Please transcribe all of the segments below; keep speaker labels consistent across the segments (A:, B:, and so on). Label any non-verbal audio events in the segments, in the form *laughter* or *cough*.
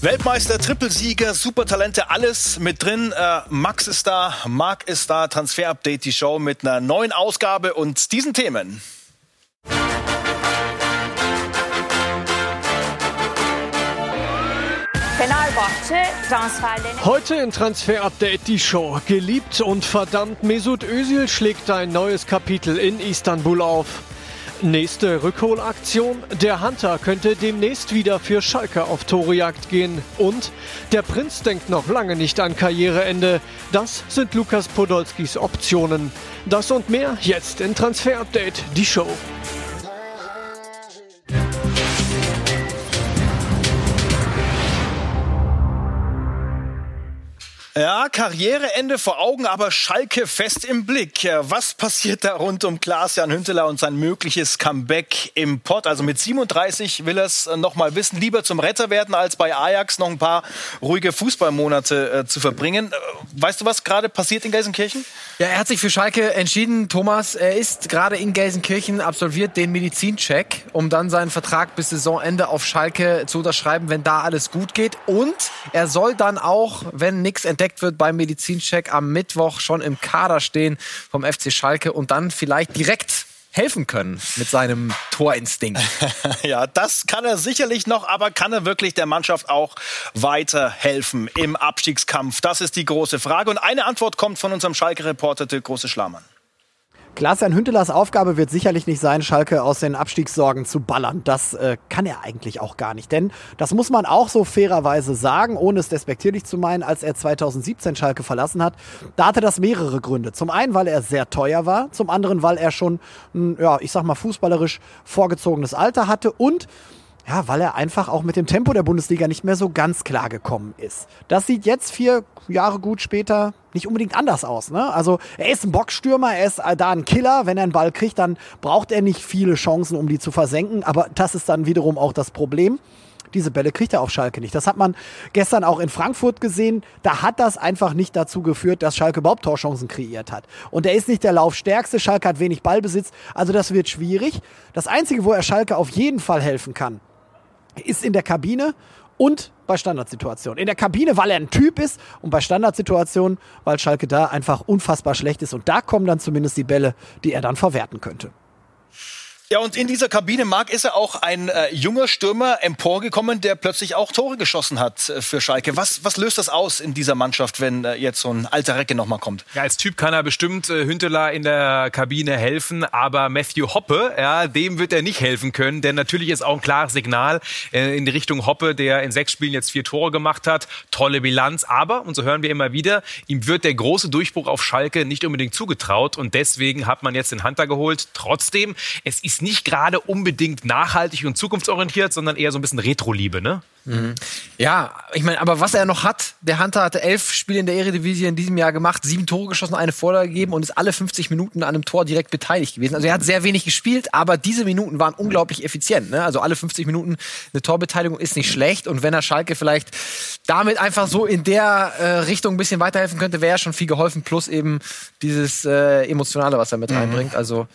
A: Weltmeister, Trippelsieger, Supertalente, alles mit drin. Äh, Max ist da, Marc ist da, Transfer Update, die Show mit einer neuen Ausgabe und diesen Themen.
B: Heute in Transfer Update die Show. Geliebt und verdammt, Mesut Özil schlägt ein neues Kapitel in Istanbul auf. Nächste Rückholaktion. Der Hunter könnte demnächst wieder für Schalke auf Torejagd gehen. Und der Prinz denkt noch lange nicht an Karriereende. Das sind Lukas Podolskis Optionen. Das und mehr jetzt in Transfer Update, die Show.
A: Ja, Karriereende vor Augen, aber Schalke fest im Blick. Was passiert da rund um Klaas-Jan Hünteler und sein mögliches Comeback im Pott? Also mit 37 will er es noch mal wissen, lieber zum Retter werden, als bei Ajax noch ein paar ruhige Fußballmonate äh, zu verbringen. Äh, weißt du, was gerade passiert in Gelsenkirchen?
C: Ja, er hat sich für Schalke entschieden, Thomas. Er ist gerade in Gelsenkirchen, absolviert den Medizincheck, um dann seinen Vertrag bis Saisonende auf Schalke zu unterschreiben, wenn da alles gut geht. Und er soll dann auch, wenn nichts entdeckt entdeckt wird beim Medizincheck am Mittwoch schon im Kader stehen vom FC Schalke und dann vielleicht direkt helfen können mit seinem Torinstinkt. *laughs*
A: ja, das kann er sicherlich noch, aber kann er wirklich der Mannschaft auch weiterhelfen im Abstiegskampf? Das ist die große Frage. Und eine Antwort kommt von unserem Schalke-Reporter Dirk Große-Schlamann.
D: Klaas-Jan Hüntelers Aufgabe wird sicherlich nicht sein, Schalke aus den Abstiegssorgen zu ballern. Das äh, kann er eigentlich auch gar nicht. Denn das muss man auch so fairerweise sagen, ohne es despektierlich zu meinen, als er 2017 Schalke verlassen hat. Da hatte das mehrere Gründe. Zum einen, weil er sehr teuer war. Zum anderen, weil er schon, ein, ja, ich sag mal, fußballerisch vorgezogenes Alter hatte. Und ja, weil er einfach auch mit dem Tempo der Bundesliga nicht mehr so ganz klar gekommen ist. Das sieht jetzt vier Jahre gut später nicht unbedingt anders aus. Ne? Also er ist ein Boxstürmer, er ist da ein Killer. Wenn er einen Ball kriegt, dann braucht er nicht viele Chancen, um die zu versenken. Aber das ist dann wiederum auch das Problem. Diese Bälle kriegt er auf Schalke nicht. Das hat man gestern auch in Frankfurt gesehen. Da hat das einfach nicht dazu geführt, dass Schalke überhaupt Torchancen kreiert hat. Und er ist nicht der Laufstärkste. Schalke hat wenig Ballbesitz. Also das wird schwierig. Das Einzige, wo er Schalke auf jeden Fall helfen kann, ist in der Kabine und bei Standardsituationen. In der Kabine, weil er ein Typ ist und bei Standardsituationen, weil Schalke da einfach unfassbar schlecht ist. Und da kommen dann zumindest die Bälle, die er dann verwerten könnte.
A: Ja, und in dieser Kabine, Marc, ist er auch ein äh, junger Stürmer emporgekommen, der plötzlich auch Tore geschossen hat äh, für Schalke. Was, was löst das aus in dieser Mannschaft, wenn äh, jetzt so ein alter Recke nochmal kommt?
E: Ja, als Typ kann er bestimmt äh, Hünteler in der Kabine helfen, aber Matthew Hoppe, ja, dem wird er nicht helfen können, denn natürlich ist auch ein klares Signal äh, in die Richtung Hoppe, der in sechs Spielen jetzt vier Tore gemacht hat. Tolle Bilanz, aber, und so hören wir immer wieder, ihm wird der große Durchbruch auf Schalke nicht unbedingt zugetraut und deswegen hat man jetzt den Hunter geholt. Trotzdem, es ist ist nicht gerade unbedingt nachhaltig und zukunftsorientiert, sondern eher so ein bisschen Retro-Liebe, ne?
C: Mhm. Ja, ich meine, aber was er noch hat, der Hunter hatte elf Spiele in der Eredivisie in diesem Jahr gemacht, sieben Tore geschossen, eine Vorlage gegeben und ist alle 50 Minuten an einem Tor direkt beteiligt gewesen. Also er hat sehr wenig gespielt, aber diese Minuten waren unglaublich effizient. Ne? Also alle 50 Minuten eine Torbeteiligung ist nicht schlecht und wenn er Schalke vielleicht damit einfach so in der äh, Richtung ein bisschen weiterhelfen könnte, wäre schon viel geholfen, plus eben dieses äh, Emotionale, was er mit mhm. reinbringt. Also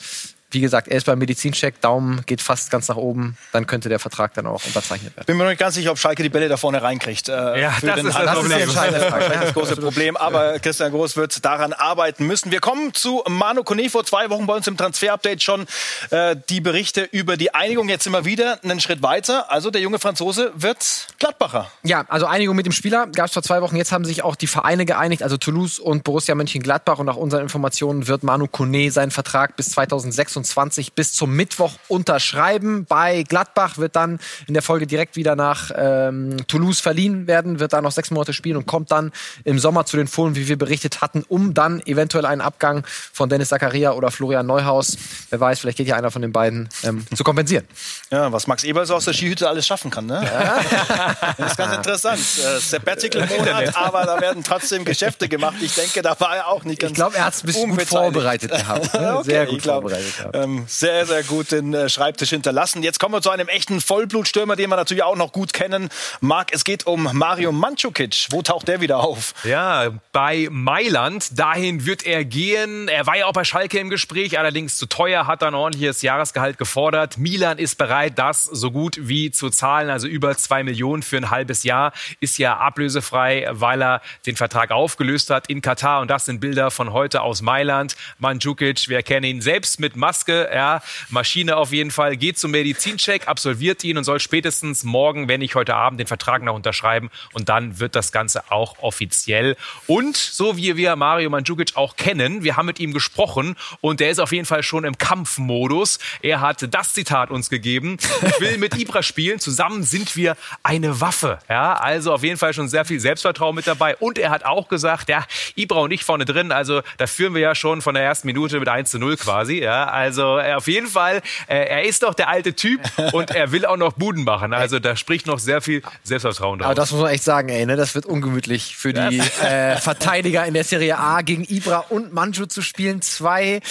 C: wie gesagt, er ist beim Medizincheck, Daumen geht fast ganz nach oben, dann könnte der Vertrag dann auch unterzeichnet werden.
A: Bin mir noch nicht ganz sicher, ob Schalke die Bälle da vorne reinkriegt.
E: Äh, ja, das ist, das,
A: das, ist *laughs* das große Problem. Aber Christian Groß wird daran arbeiten müssen. Wir kommen zu Manu Kone vor zwei Wochen bei uns im Transfer-Update schon äh, die Berichte über die Einigung. Jetzt immer wieder einen Schritt weiter. Also der junge Franzose wird Gladbacher.
C: Ja, also Einigung mit dem Spieler gab es vor zwei Wochen. Jetzt haben sich auch die Vereine geeinigt, also Toulouse und Borussia Mönchengladbach. Und nach unseren Informationen wird Manu Kone seinen Vertrag bis 2026 26 bis zum Mittwoch unterschreiben. Bei Gladbach wird dann in der Folge direkt wieder nach ähm, Toulouse verliehen werden, wird da noch sechs Monate spielen und kommt dann im Sommer zu den Fohlen, wie wir berichtet hatten, um dann eventuell einen Abgang von Dennis Zakaria oder Florian Neuhaus, wer weiß, vielleicht geht ja einer von den beiden, ähm, zu kompensieren.
A: Ja, was Max Eber so aus der Skihütte alles schaffen kann, ne? Ja. *laughs* Das ist ganz interessant. Äh, Sabbatical-Monat, aber da werden trotzdem Geschäfte gemacht. Ich denke, da war er auch nicht ganz
C: Ich glaube, er hat es ein bisschen gut vorbereitet gehabt. Ne? *laughs* okay, Sehr gut vorbereitet gehabt.
A: Ähm, sehr, sehr gut den äh, Schreibtisch hinterlassen. Jetzt kommen wir zu einem echten Vollblutstürmer, den wir natürlich auch noch gut kennen. Marc, es geht um Mario Mandzukic. Wo taucht der wieder auf?
E: Ja, bei Mailand. Dahin wird er gehen. Er war ja auch bei Schalke im Gespräch, allerdings zu teuer, hat ein ordentliches Jahresgehalt gefordert. Milan ist bereit, das so gut wie zu zahlen, also über zwei Millionen für ein halbes Jahr. Ist ja ablösefrei, weil er den Vertrag aufgelöst hat in Katar. Und das sind Bilder von heute aus Mailand. Mandzukic, wir kennen ihn selbst mit Maske, ja, Maschine auf jeden Fall, geht zum Medizincheck, absolviert ihn und soll spätestens morgen, wenn nicht heute Abend, den Vertrag noch unterschreiben. Und dann wird das Ganze auch offiziell. Und so wie wir Mario Mandzukic auch kennen, wir haben mit ihm gesprochen und der ist auf jeden Fall schon im Kampfmodus. Er hat das Zitat uns gegeben. Ich will mit Ibra spielen. Zusammen sind wir eine Waffe. Ja, also auf jeden Fall schon sehr viel Selbstvertrauen mit dabei. Und er hat auch gesagt, ja, Ibra und ich vorne drin, also da führen wir ja schon von der ersten Minute mit 1 zu 0 quasi. Ja, also äh, auf jeden Fall, äh, er ist doch der alte Typ *laughs* und er will auch noch Buden machen. Also da spricht noch sehr viel Selbstvertrauen drauf.
C: Aber das muss man echt sagen, ey, ne? das wird ungemütlich für die äh, Verteidiger in der Serie A gegen Ibra und Manju zu spielen. Zwei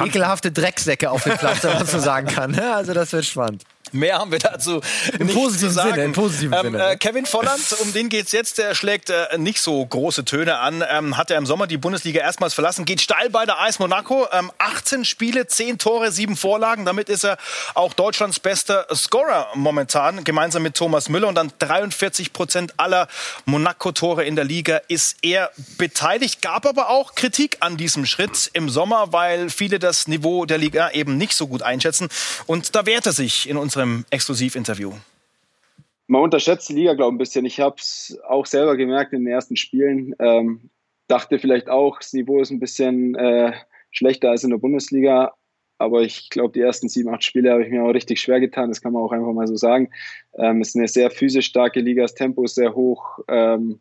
C: ekelhafte Drecksäcke auf dem Platz, wenn man so sagen kann. Ne? Also das wird spannend.
A: Mehr haben wir dazu
C: Im
A: nicht
C: positiven
A: zu sagen.
C: Sinne, im positiven
A: ähm,
C: Sinne.
A: Äh, Kevin Volland, um den geht's jetzt. Der schlägt äh, nicht so große Töne an. Ähm, hat er im Sommer die Bundesliga erstmals verlassen. Geht steil bei der AS Monaco. Ähm, 18 Spiele, 10 Tore, 7 Vorlagen. Damit ist er auch Deutschlands bester Scorer momentan. Gemeinsam mit Thomas Müller. Und an 43 Prozent aller Monaco-Tore in der Liga ist er beteiligt. Gab aber auch Kritik an diesem Schritt im Sommer, weil viele das Niveau der Liga eben nicht so gut einschätzen. Und da wehrt er sich in unserem Exklusivinterview.
F: man unterschätzt die Liga, glaube ich, ein bisschen. Ich habe es auch selber gemerkt in den ersten Spielen. Ähm, dachte vielleicht auch, das Niveau ist ein bisschen äh, schlechter als in der Bundesliga. Aber ich glaube, die ersten sieben, acht Spiele habe ich mir auch richtig schwer getan. Das kann man auch einfach mal so sagen. Ähm, es ist eine sehr physisch starke Liga, das Tempo ist sehr hoch. Ähm,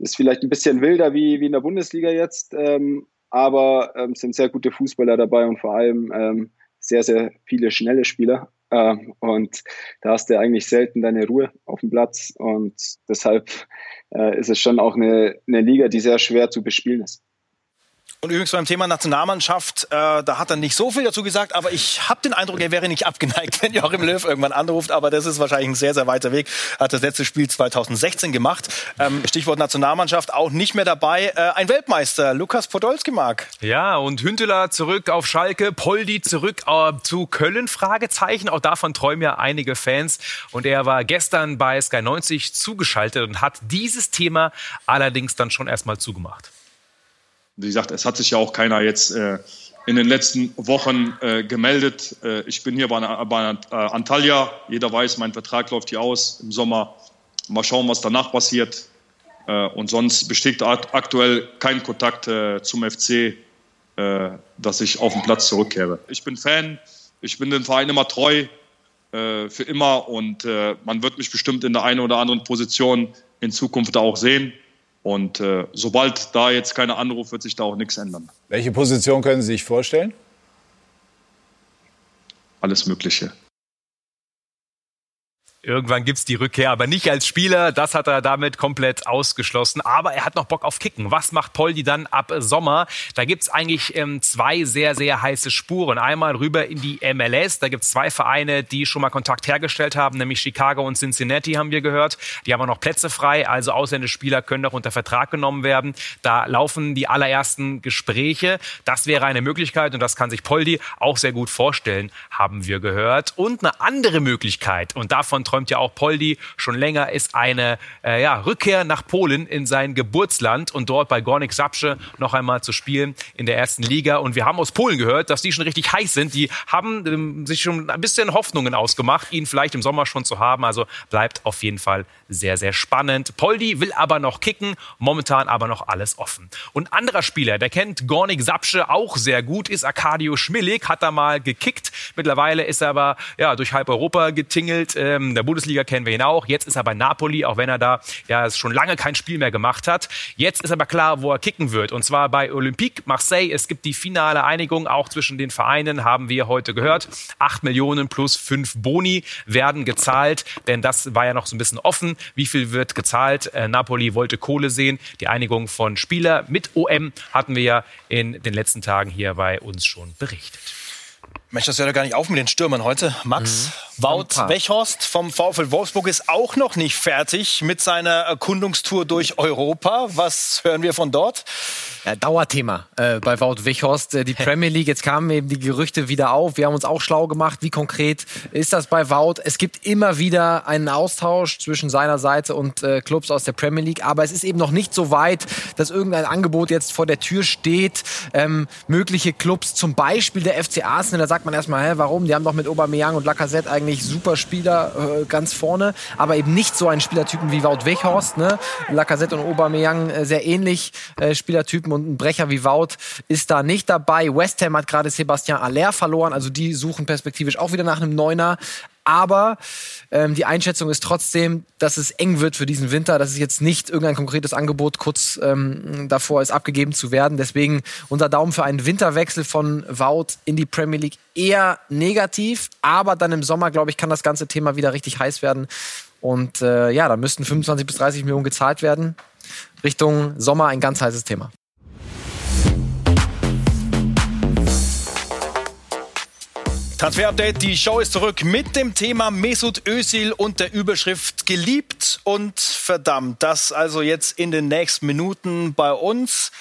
F: ist vielleicht ein bisschen wilder wie, wie in der Bundesliga jetzt. Ähm, aber ähm, sind sehr gute Fußballer dabei und vor allem ähm, sehr, sehr viele schnelle Spieler. Ähm, und da hast du eigentlich selten deine Ruhe auf dem Platz. Und deshalb äh, ist es schon auch eine, eine Liga, die sehr schwer zu bespielen ist.
A: Und übrigens beim Thema Nationalmannschaft, äh, da hat er nicht so viel dazu gesagt, aber ich habe den Eindruck, er wäre nicht abgeneigt, *laughs* wenn Joachim Löw irgendwann anruft. Aber das ist wahrscheinlich ein sehr, sehr weiter Weg. Hat das letzte Spiel 2016 gemacht. Ähm, Stichwort Nationalmannschaft auch nicht mehr dabei. Äh, ein Weltmeister, Lukas Podolski, Marc.
E: Ja, und Hünteler zurück auf Schalke, Poldi zurück äh, zu Köln, Fragezeichen. Auch davon träumen ja einige Fans. Und er war gestern bei Sky 90 zugeschaltet und hat dieses Thema allerdings dann schon erstmal zugemacht.
G: Wie gesagt, es hat sich ja auch keiner jetzt äh, in den letzten Wochen äh, gemeldet. Äh, ich bin hier bei, bei äh, Antalya. Jeder weiß, mein Vertrag läuft hier aus im Sommer. Mal schauen, was danach passiert. Äh, und sonst besteht ak aktuell kein Kontakt äh, zum FC, dass ich auf den Platz zurückkehre. Ich bin Fan, ich bin dem Verein immer treu, für immer. Und man wird mich bestimmt in der einen oder anderen Position in Zukunft auch sehen. Und äh, sobald da jetzt keiner anruft, wird sich da auch nichts ändern.
H: Welche Position können Sie sich vorstellen?
G: Alles Mögliche.
E: Irgendwann gibt's die Rückkehr, aber nicht als Spieler. Das hat er damit komplett ausgeschlossen. Aber er hat noch Bock auf Kicken. Was macht Poldi dann ab Sommer? Da gibt's eigentlich ähm, zwei sehr, sehr heiße Spuren. Einmal rüber in die MLS. Da gibt's zwei Vereine, die schon mal Kontakt hergestellt haben, nämlich Chicago und Cincinnati, haben wir gehört. Die haben auch noch Plätze frei. Also ausländische Spieler können auch unter Vertrag genommen werden. Da laufen die allerersten Gespräche. Das wäre eine Möglichkeit und das kann sich Poldi auch sehr gut vorstellen, haben wir gehört. Und eine andere Möglichkeit, und davon träumt ja auch Poldi schon länger, ist eine äh, ja, Rückkehr nach Polen in sein Geburtsland und dort bei Gornik Sapsche noch einmal zu spielen in der ersten Liga. Und wir haben aus Polen gehört, dass die schon richtig heiß sind. Die haben ähm, sich schon ein bisschen Hoffnungen ausgemacht, ihn vielleicht im Sommer schon zu haben. Also bleibt auf jeden Fall sehr, sehr spannend. Poldi will aber noch kicken, momentan aber noch alles offen. Und anderer Spieler, der kennt Gornik Sapsche auch sehr gut, ist Arkadio Schmillig, hat da mal gekickt. Mittlerweile ist er aber ja, durch halb Europa getingelt. Ähm, der Bundesliga kennen wir ihn auch. Jetzt ist er bei Napoli, auch wenn er da ja schon lange kein Spiel mehr gemacht hat. Jetzt ist aber klar, wo er kicken wird. Und zwar bei Olympique Marseille. Es gibt die finale Einigung auch zwischen den Vereinen, haben wir heute gehört. Acht Millionen plus fünf Boni werden gezahlt, denn das war ja noch so ein bisschen offen. Wie viel wird gezahlt? Äh, Napoli wollte Kohle sehen. Die Einigung von Spieler mit OM hatten wir ja in den letzten Tagen hier bei uns schon berichtet.
A: Mensch, das hört ja gar nicht auf mit den Stürmern heute. Max
C: Mhm.
A: Wout Wechhorst vom VfL Wolfsburg ist auch noch nicht fertig mit seiner Erkundungstour durch Europa. Was hören wir von dort?
C: Ja, Dauerthema äh, bei Wout Wichhorst. Äh, die Premier League, jetzt kamen eben die Gerüchte wieder auf. Wir haben uns auch schlau gemacht. Wie konkret ist das bei Wout? Es gibt immer wieder einen Austausch zwischen seiner Seite und äh, Clubs aus der Premier League. Aber es ist eben noch nicht so weit, dass irgendein Angebot jetzt vor der Tür steht. Ähm, mögliche Clubs, zum Beispiel der FC Arsenal, da sagt man erstmal, hä, warum? Die haben doch mit Aubameyang und Lacazette eigentlich super Spieler äh, ganz vorne. Aber eben nicht so einen Spielertypen wie Wout Weghorst. Ne? Lacazette und Aubameyang äh, sehr ähnlich äh, Spielertypen und ein Brecher wie Wout ist da nicht dabei. West Ham hat gerade Sebastian Aller verloren, also die suchen perspektivisch auch wieder nach einem Neuner. Aber ähm, die Einschätzung ist trotzdem, dass es eng wird für diesen Winter, dass es jetzt nicht irgendein konkretes Angebot kurz ähm, davor ist, abgegeben zu werden. Deswegen unser Daumen für einen Winterwechsel von Wout in die Premier League eher negativ. Aber dann im Sommer, glaube ich, kann das ganze Thema wieder richtig heiß werden. Und äh, ja, da müssten 25 bis 30 Millionen gezahlt werden. Richtung Sommer ein ganz heißes Thema.
A: Transfer-Update, die Show ist zurück mit dem Thema Mesut Özil und der Überschrift geliebt und verdammt. Das also jetzt in den nächsten Minuten bei uns.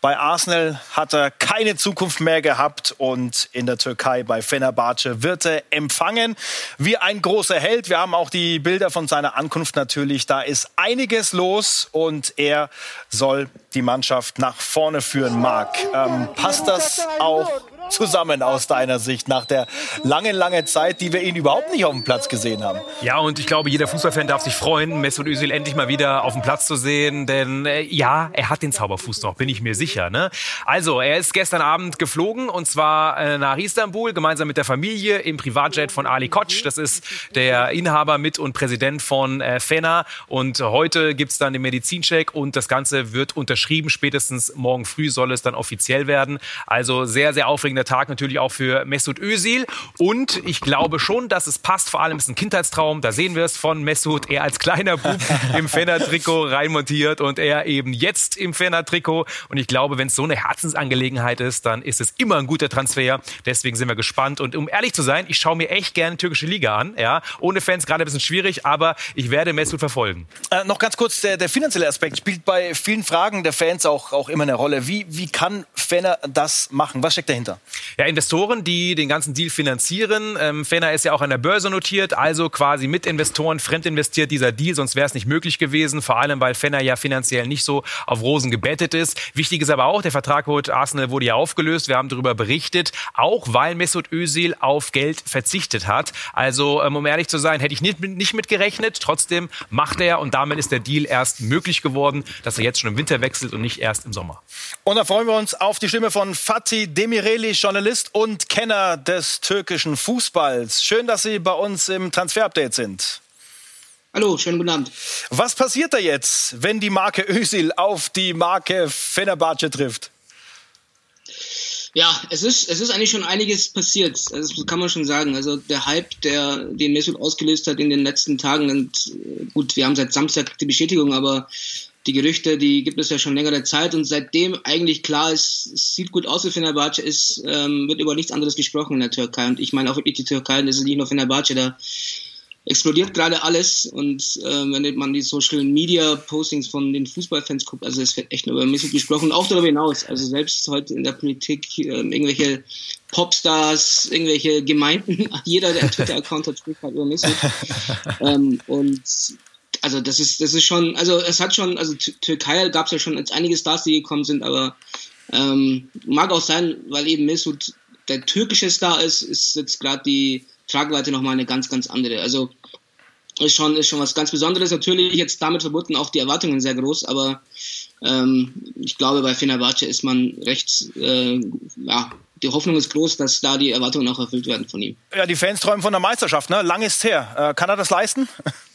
A: Bei Arsenal hat er keine Zukunft mehr gehabt und in der Türkei bei Fenerbahce wird er empfangen wie ein großer Held. Wir haben auch die Bilder von seiner Ankunft natürlich. Da ist einiges los und er soll die Mannschaft nach vorne führen. Marc, ähm, passt das auch zusammen aus deiner Sicht nach der langen, langen Zeit, die wir ihn überhaupt nicht auf dem Platz gesehen haben?
E: Ja, und ich glaube, jeder Fußballfan darf sich freuen, Mesut Özil endlich mal wieder auf dem Platz zu sehen, denn äh, ja, er hat den Zauberfuß noch, bin ich mir sicher. Ne? Also, er ist gestern Abend geflogen und zwar äh, nach Istanbul gemeinsam mit der Familie im Privatjet von Ali Koç. Das ist der Inhaber mit und Präsident von äh, Fena und heute gibt's dann den Medizincheck und das Ganze wird unterschrieben. Spätestens morgen früh soll es dann offiziell werden. Also sehr, sehr aufregender Tag natürlich auch für Mesut Özil und ich glaube schon, dass es passt. Vor allem ist ein Kindheitstraum. Da sehen wir es von Mesut. Er als kleiner Bub *laughs* im Fenner-Trikot reinmontiert und er eben jetzt im Fenner-Trikot. Und ich glaube, wenn es so eine Herzensangelegenheit ist, dann ist es immer ein guter Transfer. Deswegen sind wir gespannt. Und um ehrlich zu sein, ich schaue mir echt gerne türkische Liga an. Ja, ohne Fans gerade ein bisschen schwierig, aber ich werde Mesut verfolgen.
A: Äh, noch ganz kurz, der, der finanzielle Aspekt spielt bei vielen Fragen der Fans auch, auch immer eine Rolle. Wie, wie kann Fenner das machen? Was steckt dahinter?
E: Ja, Investoren, die den ganzen Deal finanzieren. Ähm, Fenner ist ja auch an der Börse notiert, also quasi mit Investoren fremdinvestiert dieser Deal, sonst wäre es nicht möglich gewesen. Vor allem, weil Fenner ja finanziell nicht so auf Rosen gebettet ist. Wichtig ist aber auch, der Vertrag mit Arsenal wurde ja aufgelöst. Wir haben darüber berichtet, auch weil Mesut Özil auf Geld verzichtet hat. Also, ähm, um ehrlich zu sein, hätte ich nicht, nicht mit gerechnet. Trotzdem macht er und damit ist der Deal erst möglich geworden, dass er jetzt schon im Winter wechselt und nicht erst im Sommer.
A: Und da freuen wir uns auf die Stimme von Fatih Demireli, Journalist und Kenner des türkischen Fußballs. Schön, dass Sie bei uns im Transfer-Update sind.
I: Hallo, schönen guten Abend.
A: Was passiert da jetzt, wenn die Marke Özil auf die Marke Fenerbahce trifft?
I: Ja, es ist, es ist eigentlich schon einiges passiert. Das kann man schon sagen. Also der Hype, der den Mesut ausgelöst hat in den letzten Tagen, und gut, wir haben seit Samstag die Bestätigung, aber die Gerüchte, die gibt es ja schon längere Zeit und seitdem eigentlich klar ist, es sieht gut aus für Fenerbahce, ist, ähm, wird über nichts anderes gesprochen in der Türkei. Und ich meine auch wirklich die Türkei, das ist nicht nur Fenerbahce, da explodiert gerade alles und äh, wenn man die Social Media Postings von den Fußballfans guckt, also es wird echt nur über Mesut gesprochen und auch darüber hinaus. Also selbst heute in der Politik äh, irgendwelche Popstars, irgendwelche Gemeinden, *laughs* jeder, der einen Twitter-Account hat, spricht halt über Mesut. *laughs* ähm, und also das ist, das ist schon, also es hat schon, also Türkei gab es ja schon jetzt einige Stars, die gekommen sind, aber ähm, mag auch sein, weil eben Mesut der türkische Star ist, ist jetzt gerade die Tragweite nochmal eine ganz, ganz andere. Also ist schon, ist schon was ganz Besonderes. Natürlich jetzt damit verbunden auch die Erwartungen sehr groß, aber ähm, ich glaube, bei Fenerbahce ist man recht, äh, ja, die Hoffnung ist groß, dass da die Erwartungen auch erfüllt werden von ihm.
A: Ja, die Fans träumen von der Meisterschaft, ne? Lang ist her. Äh, kann er das leisten? *laughs*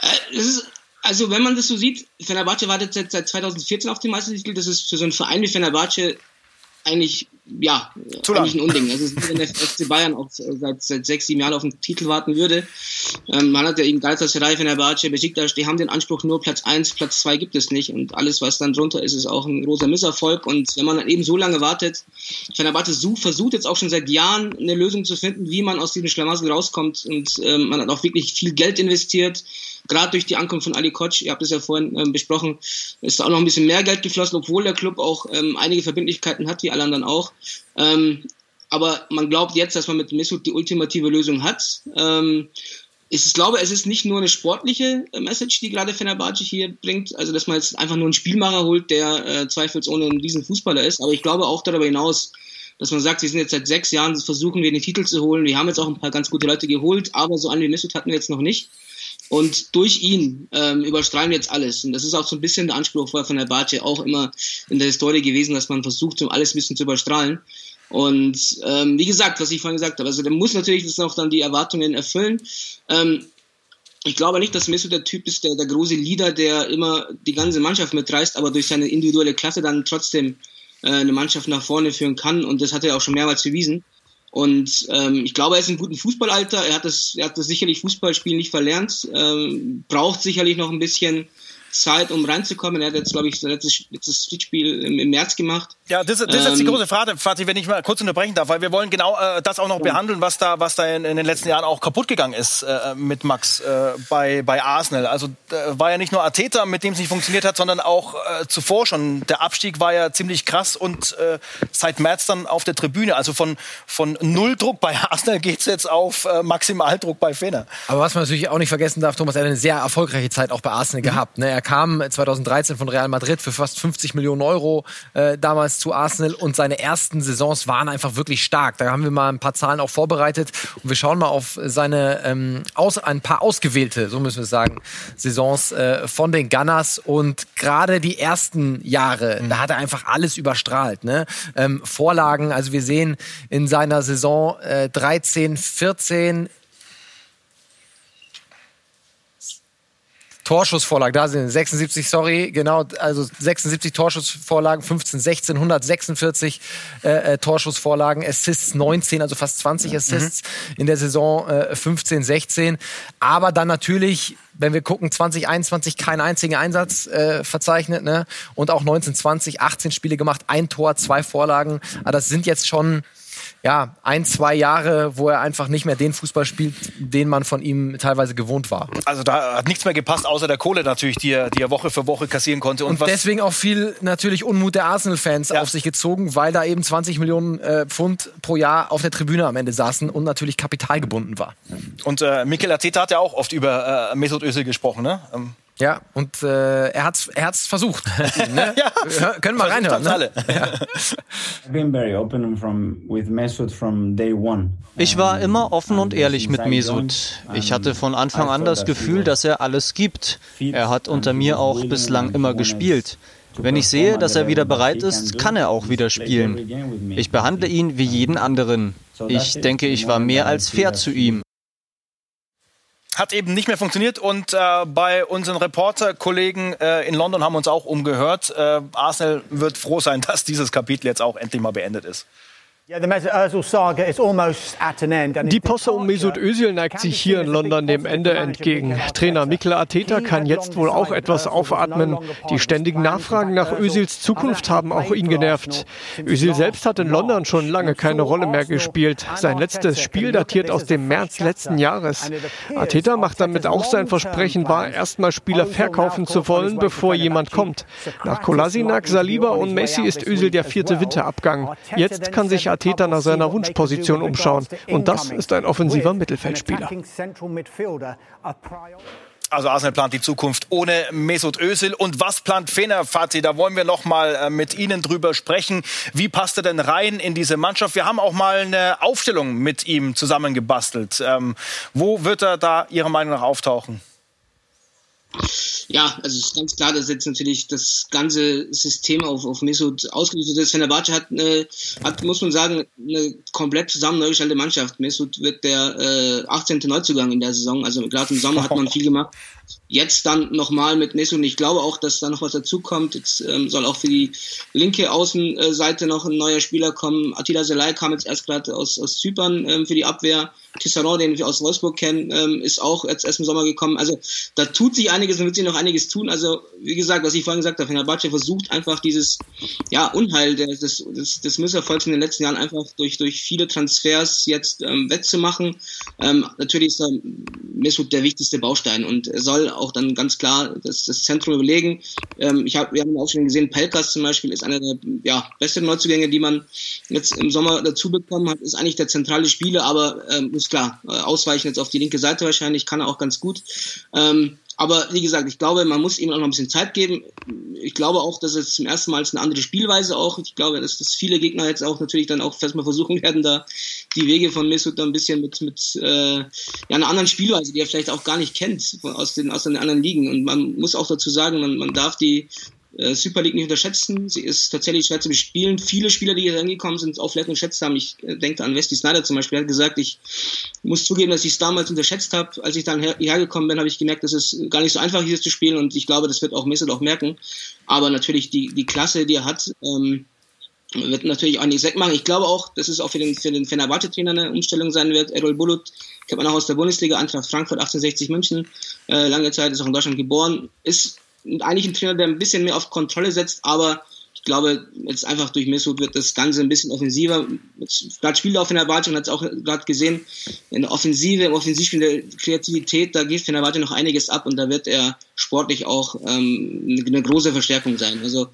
I: Äh, ist, also wenn man das so sieht, Fenerbahce wartet seit, seit 2014 auf den Meistertitel. Das ist für so einen Verein wie Fenerbahce eigentlich ja,
A: Zu
I: eigentlich
A: lang.
I: ein Unding. Also, wenn der FC Bayern auch seit, seit sechs, sieben Jahren auf den Titel warten würde. Ähm, man hat ja eben Galatasaray, Fenerbahce, Besiktas, die haben den Anspruch nur Platz eins, Platz zwei gibt es nicht. Und alles, was dann drunter ist, ist auch ein großer Misserfolg. Und wenn man dann eben so lange wartet, Fenerbahce sucht, versucht jetzt auch schon seit Jahren eine Lösung zu finden, wie man aus diesem Schlamassel rauskommt. Und ähm, man hat auch wirklich viel Geld investiert. Gerade durch die Ankunft von Ali Koch, ihr habt es ja vorhin ähm, besprochen, ist da auch noch ein bisschen mehr Geld geflossen, obwohl der Club auch ähm, einige Verbindlichkeiten hat, wie alle anderen auch. Ähm, aber man glaubt jetzt, dass man mit Mesut die ultimative Lösung hat. Ähm, ich glaube, es ist nicht nur eine sportliche äh, Message, die gerade Fenerbahce hier bringt, also dass man jetzt einfach nur einen Spielmacher holt, der äh, zweifelsohne ein Riesenfußballer ist, aber ich glaube auch darüber hinaus, dass man sagt, wir sind jetzt seit sechs Jahren, versuchen wir den Titel zu holen, wir haben jetzt auch ein paar ganz gute Leute geholt, aber so einen wie Mesut hatten wir jetzt noch nicht. Und durch ihn ähm, überstrahlen wir jetzt alles. Und das ist auch so ein bisschen der Anspruch von der Bace auch immer in der Historie gewesen, dass man versucht, um alles ein bisschen zu überstrahlen. Und ähm, wie gesagt, was ich vorhin gesagt habe, also der muss natürlich das auch dann die Erwartungen erfüllen. Ähm, ich glaube nicht, dass Mesut der Typ ist, der, der große Leader, der immer die ganze Mannschaft mitreißt, aber durch seine individuelle Klasse dann trotzdem äh, eine Mannschaft nach vorne führen kann. Und das hat er auch schon mehrmals bewiesen. Und ähm, ich glaube, er ist im guten Fußballalter. Er hat das, er hat das sicherlich Fußballspielen nicht verlernt. Ähm, braucht sicherlich noch ein bisschen Zeit, um reinzukommen. Er hat jetzt, glaube ich, sein letztes, letztes Spiel im, im März gemacht.
A: Ja, das, das ist jetzt die
I: Ähm,
A: große Frage, Fatih, wenn ich mal kurz unterbrechen darf, weil wir wollen genau äh, das auch noch behandeln, was da, was da in, in den letzten Jahren auch kaputt gegangen ist äh, mit Max äh, bei, bei Arsenal. Also äh, war ja nicht nur Arteta, mit dem es nicht funktioniert hat, sondern auch äh, zuvor schon. Der Abstieg war ja ziemlich krass und äh, seit März dann auf der Tribüne. Also von, von Nulldruck bei *laughs* Arsenal geht's jetzt auf äh, Maximaldruck bei Fener.
C: Aber was man natürlich auch nicht vergessen darf, Thomas, er hat eine sehr erfolgreiche Zeit auch bei Arsenal gehabt. Ne? Er kam 2013 von Real Madrid für fast 50 Millionen Euro äh, damals zu Arsenal und seine ersten Saisons waren einfach wirklich stark. Da haben wir mal ein paar Zahlen auch vorbereitet und wir schauen mal auf seine ähm, aus, ein paar ausgewählte, so müssen wir sagen, Saisons äh, von den Gunners und gerade die ersten Jahre, da hat er einfach alles überstrahlt. Ne? Ähm, Vorlagen, also wir sehen in seiner Saison äh, 13, 14 Torschussvorlagen, da sind 76, sorry, genau, also 76 Torschussvorlagen, 15, 16, 146 äh, Torschussvorlagen, Assists 19, also fast 20 Assists in der Saison äh, 15, 16. Aber dann natürlich, wenn wir gucken, 2021 keinen einzigen Einsatz äh, verzeichnet, ne? Und auch 19, 20, 18 Spiele gemacht, ein Tor, zwei Vorlagen. Aber das sind jetzt schon ja, ein, zwei Jahre, wo er einfach nicht mehr den Fußball spielt, den man von ihm teilweise gewohnt war.
A: Also da hat nichts mehr gepasst, außer der Kohle natürlich, die er, die er Woche für Woche kassieren konnte. Und,
C: Und
A: was
C: deswegen auch viel natürlich Unmut der Arsenal-Fans
A: Ja.
C: auf sich gezogen, weil da eben 20 Millionen äh, Pfund pro Jahr auf der Tribüne am Ende saßen und natürlich Kapital gebunden war.
A: Und äh, Mikel Arteta hat ja auch oft über äh, Mesut Özil gesprochen, ne? Ähm,
C: Ja, und äh, er hat's, er hat's versucht. *laughs* ne?
A: Ja.
C: Können wir reinhören. Ne?
A: alle. *laughs*
J: I've been very open from with Mesut from day one.
K: Ich war immer offen und ehrlich mit Mesut. Ich hatte von Anfang
J: I
K: an das
J: that he
K: Gefühl, dass er alles gibt. Er hat unter mir auch bislang immer gespielt. Wenn ich sehe, dass er wieder bereit
J: he can
K: ist, kann er auch wieder spielen. Ich behandle ihn wie jeden anderen. Ich denke, ich war mehr als fair zu ihm.
A: Hat eben nicht mehr funktioniert und äh, bei unseren Reporterkollegen äh, in London haben uns auch umgehört. Äh, Arsenal wird froh sein, *laughs* dass dieses Kapitel jetzt auch endlich mal beendet ist.
B: Die Posse um Mesut Özil neigt sich hier in London dem Ende entgegen. Trainer Mikel Arteta kann jetzt wohl auch etwas aufatmen. Die ständigen Nachfragen nach Özils Zukunft haben auch ihn genervt. Özil selbst hat in London schon lange keine Rolle mehr gespielt. Sein letztes Spiel datiert aus dem März letzten Jahres. Arteta macht damit auch sein Versprechen wahr, erstmal Spieler verkaufen zu wollen, bevor jemand kommt. Nach Kolasinac, Saliba und Messi ist Özil der vierte Winterabgang. Jetzt kann sich Arteta nach seiner Wunschposition umschauen. Und das ist ein offensiver Mittelfeldspieler.
A: Also Arsenal plant die Zukunft ohne Mesut Özil. Und was plant Fener, Fatih? Da wollen wir noch mal äh, mit Ihnen drüber sprechen. Wie passt er denn rein in diese Mannschaft? Wir haben auch mal eine Aufstellung mit ihm zusammengebastelt. Ähm, wo wird er da Ihrer Meinung nach auftauchen?
I: Ja, also es ist ganz klar, dass jetzt natürlich das ganze System auf, auf Mesut ausgerichtet ist. Fenerbahce hat, eine, hat, muss man sagen, eine komplett zusammen neu gestaltete Mannschaft. Mesut wird der äh, 18. Neuzugang in der Saison. Also gerade im Sommer hat man viel gemacht. Jetzt dann nochmal mit Nesu und ich glaube auch, dass da noch was dazukommt. Jetzt ähm, soll auch für die linke Außenseite noch ein neuer Spieler kommen. Attila Selay kam jetzt erst gerade aus, aus Zypern ähm, für die Abwehr. Tisserand, den wir aus Wolfsburg kennen, ähm, ist auch jetzt erst im Sommer gekommen. Also da tut sich einiges und wird sich noch einiges tun. Also wie gesagt, was ich vorhin gesagt habe, Fenerbahce versucht einfach dieses ja, Unheil des, des, des, Misserfolgs in den letzten Jahren einfach durch, durch viele Transfers jetzt ähm, wettzumachen. Ähm, natürlich ist da Mesut der wichtigste Baustein und soll auch dann ganz klar das, das Zentrum überlegen. Ähm, ich hab, wir haben auch schon gesehen, Pelkas zum Beispiel ist einer der ja, besten Neuzugänge, die man jetzt im Sommer dazu bekommen hat, ist eigentlich der zentrale Spieler, aber ähm, ist klar, äh, ausweichen jetzt auf die linke Seite wahrscheinlich, kann er auch ganz gut. Ähm, aber wie gesagt, ich glaube, man muss ihm auch noch ein bisschen Zeit geben. Ich glaube auch, dass es zum ersten Mal eine andere Spielweise auch. Ich glaube, dass, dass viele Gegner jetzt auch natürlich dann auch erstmal versuchen werden, da die Wege von Mesut da ein bisschen mit, mit äh, ja, einer anderen Spielweise, die er vielleicht auch gar nicht kennt aus den, aus den anderen Ligen. Und man muss auch dazu sagen, man, man darf die Super League nicht unterschätzen. Sie ist tatsächlich schwer zu bespielen. Viele Spieler, die hier reingekommen sind, auch vielleicht unterschätzt haben. Ich äh, denke an Wesley Snyder zum Beispiel. Er hat gesagt, ich muss zugeben, dass ich es damals unterschätzt habe. Als ich dann her hierher gekommen bin, habe ich gemerkt, dass es gar nicht so einfach ist zu spielen und ich glaube, das wird auch Mesut auch merken. Aber natürlich die, die Klasse, die er hat, ähm, wird natürlich auch nicht wegmachen. Ich glaube auch, dass es auch für den, für den Fenerbahce-Trainer eine Umstellung sein wird. Errol Bulut, kennt man auch aus der Bundesliga, Eintracht Frankfurt 1860 München, äh, lange Zeit, ist auch in Deutschland geboren, ist eigentlich ein Trainer, der ein bisschen mehr auf Kontrolle setzt, aber ich glaube, jetzt einfach durch Mesut wird das Ganze ein bisschen offensiver. Gerade Spieler in der Warte und hat es auch gerade gesehen, in der Offensive, im Offensivspiel, der Kreativität, da geht Warte noch einiges ab und da wird er sportlich auch ähm, eine große Verstärkung sein. Also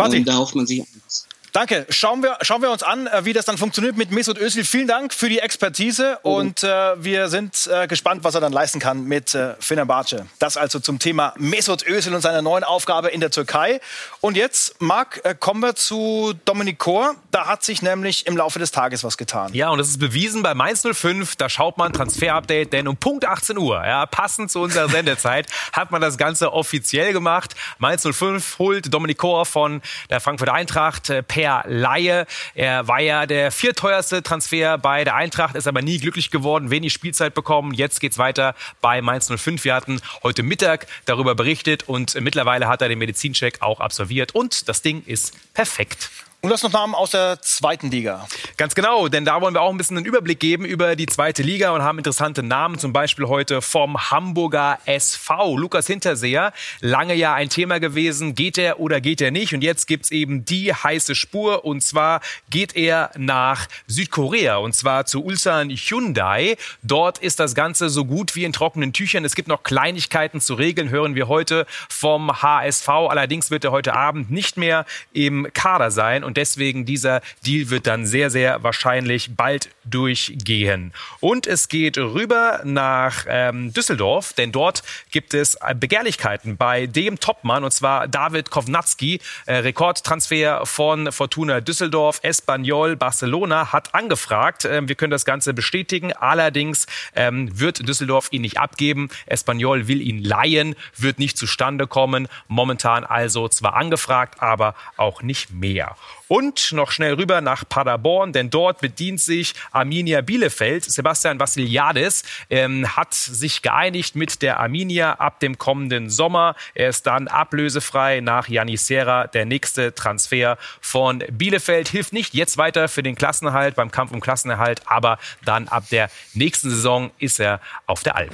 I: ähm, da hofft man sich einiges.
A: Danke. Schauen wir, schauen wir uns an, äh, wie das dann funktioniert mit Mesut Özil. Vielen Dank für die Expertise mhm. und äh, wir sind äh, gespannt, was er dann leisten kann mit äh, Fenerbahce. Das also zum Thema Mesut Özil und seiner neuen Aufgabe in der Türkei. Und jetzt, Marc, äh, kommen wir zu Dominik Kor. Da hat sich nämlich im Laufe des Tages was getan.
E: Ja, und das ist bewiesen bei Mainz 05. Da schaut man Transfer-Update, denn um Punkt 18 Uhr, ja, passend zu unserer Sendezeit, *laughs* hat man das Ganze offiziell gemacht. Mainz 05 holt Dominik Kor von der Frankfurter Eintracht äh, per Laie. Er war ja der vierteuerste Transfer bei der Eintracht, ist aber nie glücklich geworden, wenig Spielzeit bekommen. Jetzt geht's weiter bei Mainz 05. Wir hatten heute Mittag darüber berichtet und mittlerweile hat er den Medizincheck auch absolviert und das Ding ist perfekt.
A: Und das noch Namen aus der zweiten Liga.
E: Ganz genau, denn da wollen wir auch ein bisschen einen Überblick geben über die zweite Liga und haben interessante Namen, zum Beispiel heute vom Hamburger SV. Lukas Hinterseher, lange ja ein Thema gewesen, geht er oder geht er nicht? Und jetzt gibt's eben die heiße Spur und zwar geht er nach Südkorea und zwar zu Ulsan Hyundai. Dort ist das Ganze so gut wie in trockenen Tüchern. Es gibt noch Kleinigkeiten zu regeln, hören wir heute vom HSV. Allerdings wird er heute Abend nicht mehr im Kader sein und deswegen dieser Deal wird dann sehr, sehr wahrscheinlich bald durchgehen. Und es geht rüber nach ähm, Düsseldorf, denn dort gibt es Begehrlichkeiten bei dem Topmann und zwar David Kovnatski, äh, Rekordtransfer von Fortuna Düsseldorf, Espanyol Barcelona hat angefragt. Ähm, wir können das Ganze bestätigen. Allerdings ähm, wird Düsseldorf ihn nicht abgeben. Espanyol will ihn leihen, wird nicht zustande kommen. Momentan also zwar angefragt, aber auch nicht mehr. Und noch schnell rüber nach Paderborn, denn dort bedient sich Arminia Bielefeld. Sebastian Vassiliadis ähm, hat sich geeinigt mit der Arminia ab dem kommenden Sommer. Er ist dann ablösefrei nach Janis Serra. Der nächste Transfer von Bielefeld hilft nicht jetzt weiter für den Klassenerhalt, beim Kampf um Klassenerhalt, aber dann ab der nächsten Saison ist er auf der Alm.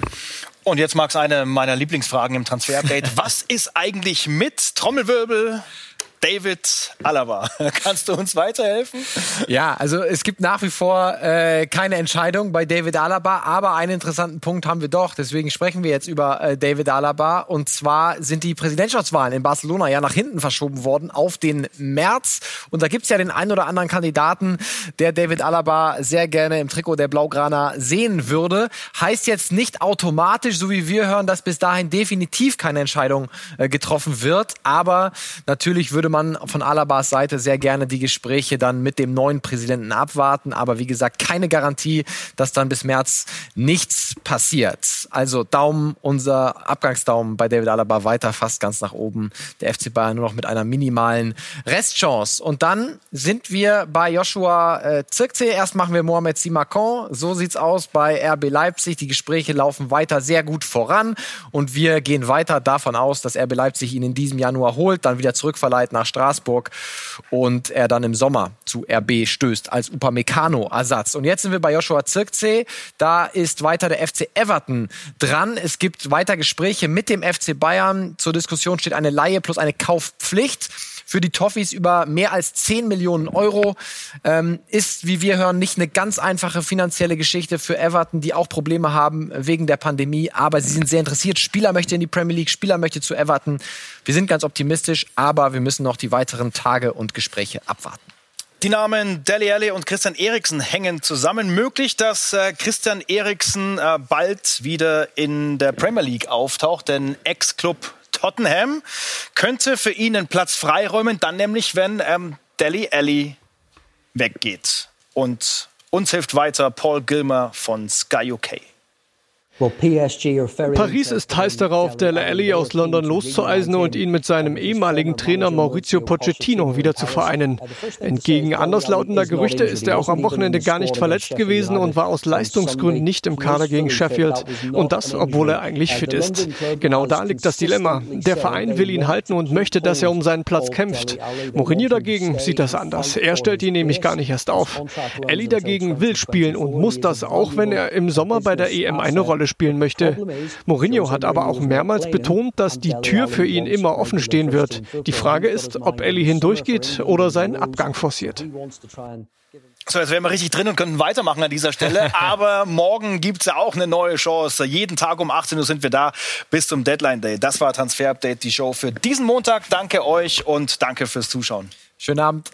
A: Und jetzt mag es eine meiner Lieblingsfragen im Transfer-Update. *laughs* Was ist eigentlich mit Trommelwirbel? David Alaba. *laughs* Kannst du uns weiterhelfen?
C: Ja, also es gibt nach wie vor äh, keine Entscheidung bei David Alaba, aber einen interessanten Punkt haben wir doch. Deswegen sprechen wir jetzt über äh, David Alaba. Und zwar sind die Präsidentschaftswahlen in Barcelona ja nach hinten verschoben worden auf den März. Und da gibt's ja den einen oder anderen Kandidaten, der David Alaba sehr gerne im Trikot der Blaugrana sehen würde. Heißt jetzt nicht automatisch, so wie wir hören, dass bis dahin definitiv keine Entscheidung äh, getroffen wird. Aber natürlich würde man von Alabas Seite sehr gerne die Gespräche dann mit dem neuen Präsidenten abwarten. Aber wie gesagt, keine Garantie, dass dann bis März nichts passiert. Also Daumen, unser Abgangsdaumen bei David Alaba weiter fast ganz nach oben. Der FC Bayern nur noch mit einer minimalen Restchance. Und dann sind wir bei Joshua äh, Zirkzee. Erst machen wir Mohamed Simakon. So sieht's aus bei RB Leipzig. Die Gespräche laufen weiter sehr gut voran. Und wir gehen weiter davon aus, dass RB Leipzig ihn in diesem Januar holt, dann wieder zurückverleiht nach Straßburg und er dann im Sommer zu RB stößt als Upamecano-Ersatz. Und jetzt sind wir bei Joshua Zirkzee. Da ist weiter der FC Everton dran. Es gibt weiter Gespräche mit dem FC Bayern. Zur Diskussion steht eine Laie plus eine Kaufpflicht für die Toffees über mehr als 10 Millionen Euro. Ähm, ist, wie wir hören, nicht eine ganz einfache finanzielle Geschichte für Everton, die auch Probleme haben wegen der Pandemie. Aber sie sind sehr interessiert. Spieler möchte in die Premier League, Spieler möchte zu Everton. Wir sind ganz optimistisch, aber wir müssen noch die weiteren Tage und Gespräche abwarten.
A: Die Namen Deli Alli und Christian Eriksen hängen zusammen. Möglich, dass äh, Christian Eriksen äh, bald wieder in der Premier League auftaucht, denn Ex-Club Tottenham könnte für ihn einen Platz freiräumen, dann nämlich, wenn ähm, Deli Alli weggeht. Und uns hilft weiter Paul Gilmer von Sky UK.
B: Paris ist heiß darauf, Dele Alli aus London loszueisen und ihn mit seinem ehemaligen Trainer Maurizio Pochettino wieder zu vereinen. Entgegen anderslautender Gerüchte ist er auch am Wochenende gar nicht verletzt gewesen und war aus Leistungsgründen nicht im Kader gegen Sheffield. Und das, obwohl er eigentlich fit ist. Genau da liegt das Dilemma. Der Verein will ihn halten und möchte, dass er um seinen Platz kämpft. Mourinho dagegen sieht das anders. Er stellt ihn nämlich gar nicht erst auf. Ellie dagegen will spielen und muss das auch, wenn er im Sommer bei der EM eine Rolle Rolle spielen möchte. Mourinho hat aber auch mehrmals betont, dass die Tür für ihn immer offen stehen wird. Die Frage ist, ob Ellie hindurchgeht oder seinen Abgang forciert.
A: So, jetzt wären wir richtig drin und könnten weitermachen an dieser Stelle. *laughs* Aber morgen gibt es ja auch eine neue Chance. Jeden Tag um 18 Uhr sind wir da bis zum Deadline Day. Das war Transfer Update, die Show für diesen Montag. Danke euch und danke fürs Zuschauen.
C: Schönen Abend.